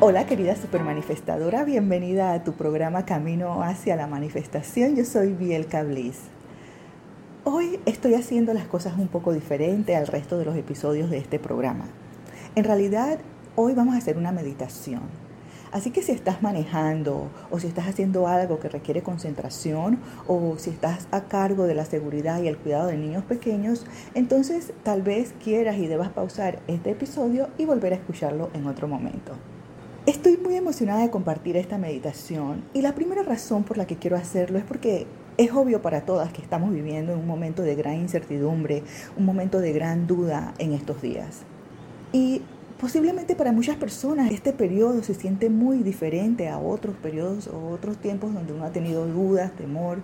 Hola querida supermanifestadora, bienvenida a tu programa Camino hacia la Manifestación. Yo soy Biel Cablis. Hoy estoy haciendo las cosas un poco diferente al resto de los episodios de este programa. En realidad, hoy vamos a hacer una meditación. Así que si estás manejando o si estás haciendo algo que requiere concentración o si estás a cargo de la seguridad y el cuidado de niños pequeños, entonces tal vez quieras y debas pausar este episodio y volver a escucharlo en otro momento. Estoy muy emocionada de compartir esta meditación y la primera razón por la que quiero hacerlo es porque es obvio para todas que estamos viviendo en un momento de gran incertidumbre, un momento de gran duda en estos días. Y posiblemente para muchas personas este periodo se siente muy diferente a otros periodos o otros tiempos donde uno ha tenido dudas, temor,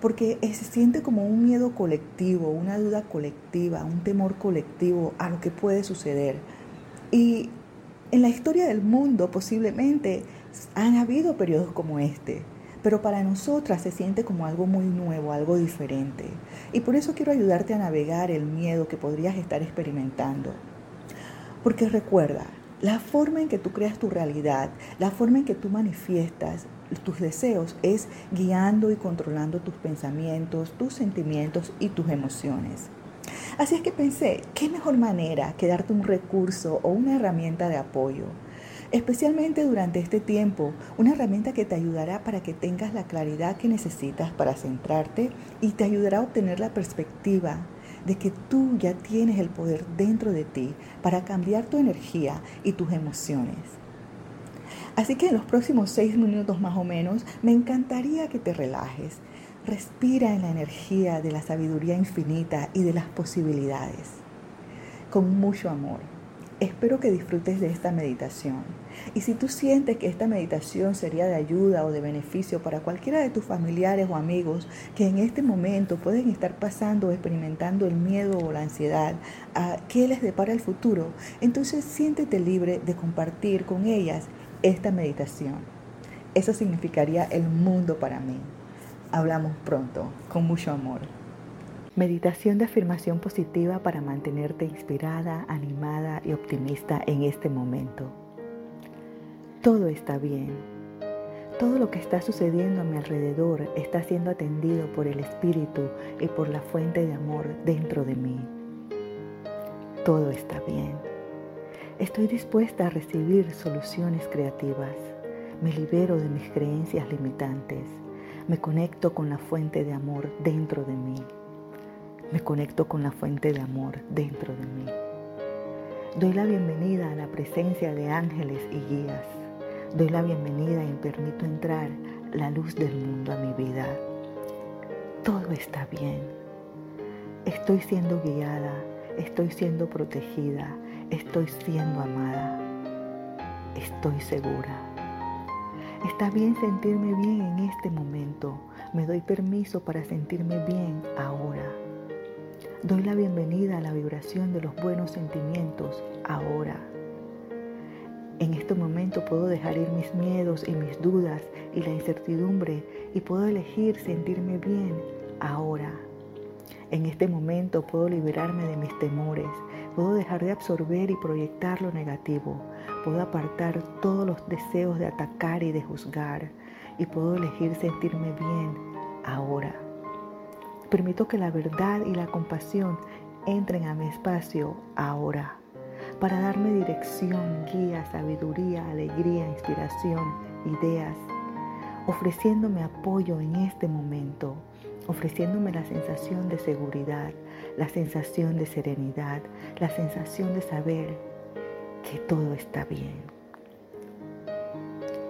porque se siente como un miedo colectivo, una duda colectiva, un temor colectivo a lo que puede suceder. Y en la historia del mundo posiblemente han habido periodos como este, pero para nosotras se siente como algo muy nuevo, algo diferente. Y por eso quiero ayudarte a navegar el miedo que podrías estar experimentando. Porque recuerda, la forma en que tú creas tu realidad, la forma en que tú manifiestas tus deseos es guiando y controlando tus pensamientos, tus sentimientos y tus emociones. Así es que pensé, ¿qué mejor manera que darte un recurso o una herramienta de apoyo? Especialmente durante este tiempo, una herramienta que te ayudará para que tengas la claridad que necesitas para centrarte y te ayudará a obtener la perspectiva de que tú ya tienes el poder dentro de ti para cambiar tu energía y tus emociones. Así que en los próximos seis minutos más o menos, me encantaría que te relajes Respira en la energía de la sabiduría infinita y de las posibilidades. Con mucho amor. Espero que disfrutes de esta meditación. Y si tú sientes que esta meditación sería de ayuda o de beneficio para cualquiera de tus familiares o amigos que en este momento pueden estar pasando o experimentando el miedo o la ansiedad a qué les depara el futuro, entonces siéntete libre de compartir con ellas esta meditación. Eso significaría el mundo para mí. Hablamos pronto, con mucho amor. Meditación de afirmación positiva para mantenerte inspirada, animada y optimista en este momento. Todo está bien. Todo lo que está sucediendo a mi alrededor está siendo atendido por el Espíritu y por la fuente de amor dentro de mí. Todo está bien. Estoy dispuesta a recibir soluciones creativas. Me libero de mis creencias limitantes me conecto con la fuente de amor dentro de mí. Me conecto con la fuente de amor dentro de mí. Doy la bienvenida a la presencia de ángeles y guías. Doy la bienvenida y permito entrar la luz del mundo a mi vida. Todo está bien. Estoy siendo guiada, estoy siendo protegida, estoy siendo amada. Estoy segura. Está bien sentirme bien en este momento. Me doy permiso para sentirme bien ahora. Doy la bienvenida a la vibración de los buenos sentimientos ahora. En este momento puedo dejar ir mis miedos y mis dudas y la incertidumbre y puedo elegir sentirme bien ahora. En este momento puedo liberarme de mis temores, puedo dejar de absorber y proyectar lo negativo, puedo apartar todos los deseos de atacar y de juzgar y puedo elegir sentirme bien ahora. Permito que la verdad y la compasión entren a mi espacio ahora para darme dirección, guía, sabiduría, alegría, inspiración, ideas, ofreciéndome apoyo en este momento, ofreciéndome la sensación de seguridad, la sensación de serenidad, la sensación de saber que todo está bien.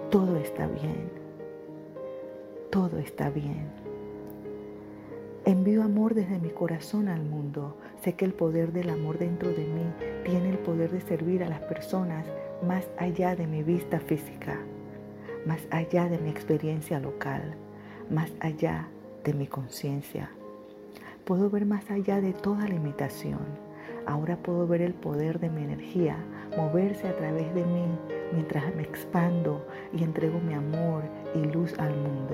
Todo está bien. Todo está bien. Envío amor desde mi corazón al mundo. Sé que el poder del amor dentro de mí tiene el poder de servir a las personas más allá de mi vista física, más allá de mi experiencia local, más allá de mi conciencia. Puedo ver más allá de toda limitación Ahora puedo ver el poder de mi energía moverse a través de mí mientras me expando y entrego mi amor y luz al mundo.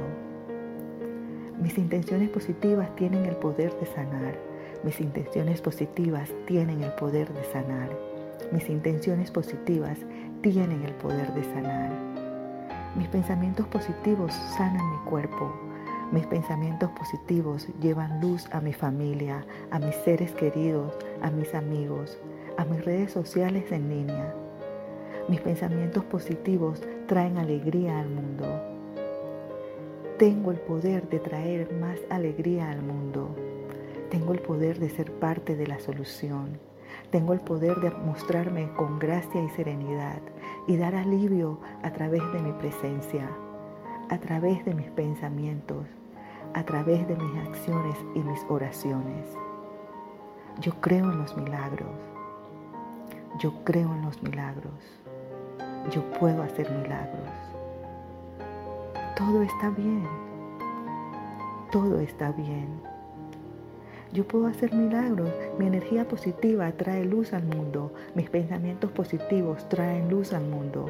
Mis intenciones positivas tienen el poder de sanar. Mis intenciones positivas tienen el poder de sanar. Mis intenciones positivas tienen el poder de sanar. Mis pensamientos positivos sanan mi cuerpo. Mis pensamientos positivos llevan luz a mi familia, a mis seres queridos, a mis amigos, a mis redes sociales en línea. Mis pensamientos positivos traen alegría al mundo. Tengo el poder de traer más alegría al mundo. Tengo el poder de ser parte de la solución. Tengo el poder de mostrarme con gracia y serenidad y dar alivio a través de mi presencia, a través de mis pensamientos, a través de mis acciones y mis oraciones. Yo creo en los milagros. Yo creo en los milagros. Yo puedo hacer milagros. Todo está bien. Todo está bien. Yo puedo hacer milagros. Mi energía positiva trae luz al mundo. Mis pensamientos positivos traen luz al mundo.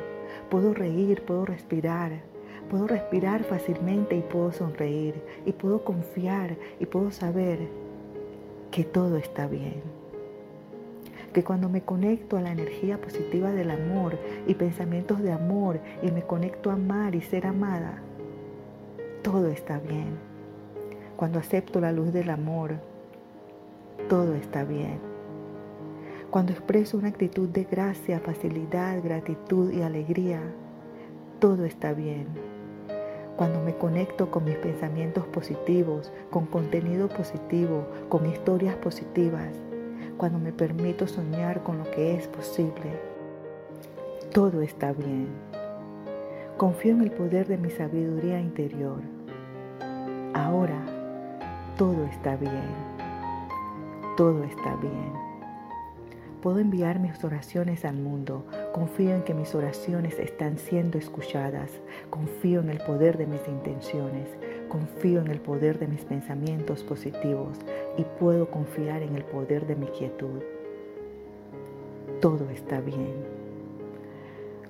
Puedo reír, puedo respirar. Puedo respirar fácilmente y puedo sonreír. Y puedo confiar y puedo saber que todo está bien. Que cuando me conecto a la energía positiva del amor y pensamientos de amor y me conecto a amar y ser amada, todo está bien. Cuando acepto la luz del amor, todo está bien. Cuando expreso una actitud de gracia, facilidad, gratitud y alegría, todo está bien. Cuando me conecto con mis pensamientos positivos, con contenido positivo, con historias positivas, cuando me permito soñar con lo que es posible, todo está bien. Confío en el poder de mi sabiduría interior. Ahora todo está bien todo está bien. Puedo enviar mis oraciones al mundo. Confío en que mis oraciones están siendo escuchadas. Confío en el poder de mis intenciones. Confío en el poder de mis pensamientos positivos y puedo confiar en el poder de mi quietud. Todo está bien.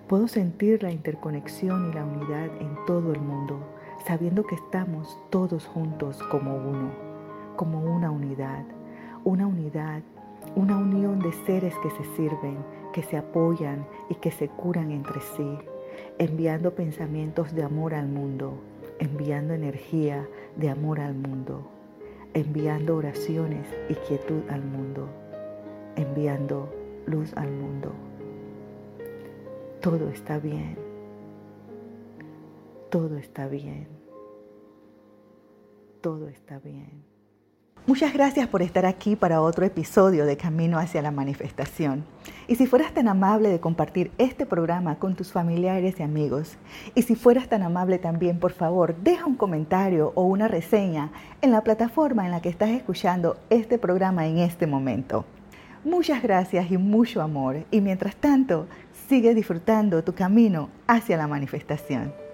Puedo sentir la interconexión y la unidad en todo el mundo, sabiendo que estamos todos juntos como uno, como una unidad una unidad, una unión de seres que se sirven, que se apoyan y que se curan entre sí, enviando pensamientos de amor al mundo, enviando energía de amor al mundo, enviando oraciones y quietud al mundo, enviando luz al mundo. Todo está bien. Todo está bien. Todo está bien. Muchas gracias por estar aquí para otro episodio de Camino hacia la Manifestación. Y si fueras tan amable de compartir este programa con tus familiares y amigos, y si fueras tan amable también, por favor, deja un comentario o una reseña en la plataforma en la que estás escuchando este programa en este momento. Muchas gracias y mucho amor. Y mientras tanto, sigue disfrutando tu camino hacia la manifestación.